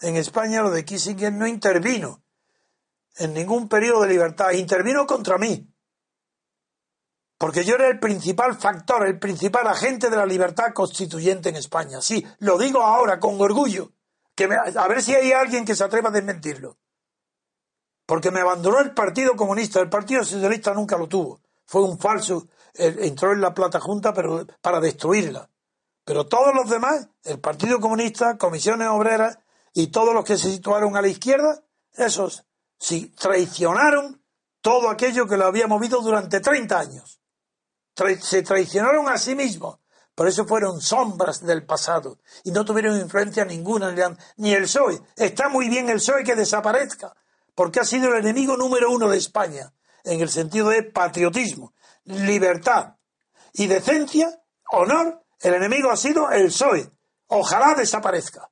En España lo de Kissinger no intervino en ningún periodo de libertad, intervino contra mí. Porque yo era el principal factor, el principal agente de la libertad constituyente en España. Sí, lo digo ahora con orgullo. Que a ver si hay alguien que se atreva a desmentirlo. Porque me abandonó el Partido Comunista. El Partido Socialista nunca lo tuvo. Fue un falso. Entró en la Plata Junta pero, para destruirla. Pero todos los demás, el Partido Comunista, comisiones obreras, y todos los que se situaron a la izquierda, esos sí traicionaron todo aquello que lo había movido durante 30 años. se traicionaron a sí mismos. Por eso fueron sombras del pasado y no tuvieron influencia ninguna, ni el PSOE. Está muy bien el PSOE que desaparezca, porque ha sido el enemigo número uno de España, en el sentido de patriotismo, libertad y decencia, honor. El enemigo ha sido el PSOE. Ojalá desaparezca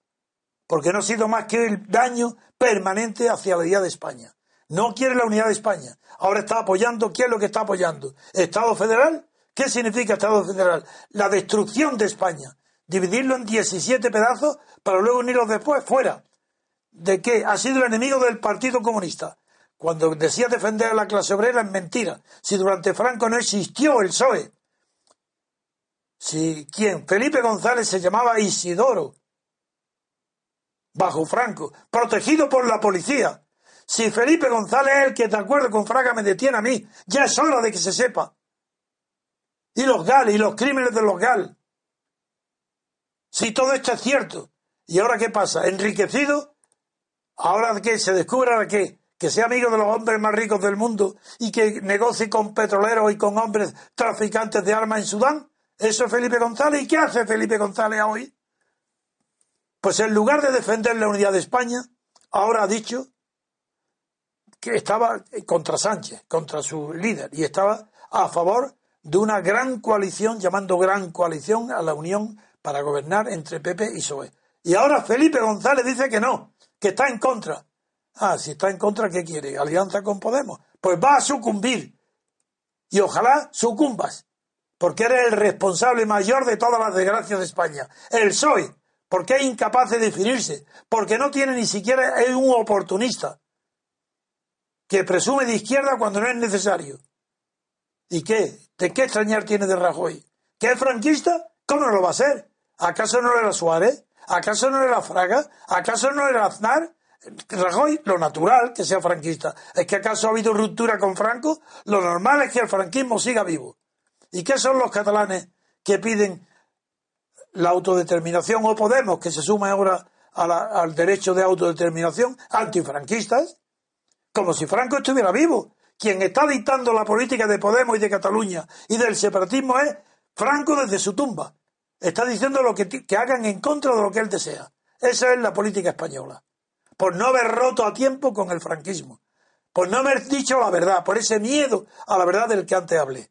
porque no ha sido más que el daño permanente hacia la unidad de España. No quiere la unidad de España. Ahora está apoyando, ¿qué es lo que está apoyando? ¿Estado federal? ¿Qué significa Estado federal? La destrucción de España. Dividirlo en 17 pedazos para luego unirlos después fuera. ¿De qué? Ha sido el enemigo del Partido Comunista. Cuando decía defender a la clase obrera es mentira. Si durante Franco no existió el PSOE. Si quién? Felipe González se llamaba Isidoro bajo Franco, protegido por la policía. Si Felipe González es el que, de acuerdo con Fraga, me detiene a mí, ya es hora de que se sepa. Y los GAL, y los crímenes de los GAL. Si todo esto es cierto. ¿Y ahora qué pasa? ¿Enriquecido? ¿Ahora que se descubra que, que sea amigo de los hombres más ricos del mundo y que negocie con petroleros y con hombres traficantes de armas en Sudán? ¿Eso es Felipe González? ¿Y qué hace Felipe González hoy? Pues en lugar de defender la unidad de España, ahora ha dicho que estaba contra Sánchez, contra su líder, y estaba a favor de una gran coalición, llamando gran coalición a la unión para gobernar entre Pepe y PSOE. Y ahora Felipe González dice que no, que está en contra. Ah, si está en contra, ¿qué quiere? ¿Alianza con Podemos? Pues va a sucumbir. Y ojalá sucumbas, porque eres el responsable mayor de todas las desgracias de España. El PSOE, porque es incapaz de definirse, porque no tiene ni siquiera es un oportunista que presume de izquierda cuando no es necesario. ¿Y qué? ¿De qué extrañar tiene de Rajoy? ¿Que es franquista? ¿Cómo no lo va a ser? ¿Acaso no era Suárez? ¿Acaso no era Fraga? ¿Acaso no era Aznar? Rajoy, lo natural que sea franquista. ¿Es que acaso ha habido ruptura con Franco? Lo normal es que el franquismo siga vivo. ¿Y qué son los catalanes que piden la autodeterminación o Podemos, que se suma ahora al derecho de autodeterminación, antifranquistas, como si Franco estuviera vivo. Quien está dictando la política de Podemos y de Cataluña y del separatismo es Franco desde su tumba. Está diciendo lo que, que hagan en contra de lo que él desea. Esa es la política española. Por no haber roto a tiempo con el franquismo. Por no haber dicho la verdad. Por ese miedo a la verdad del que antes hablé.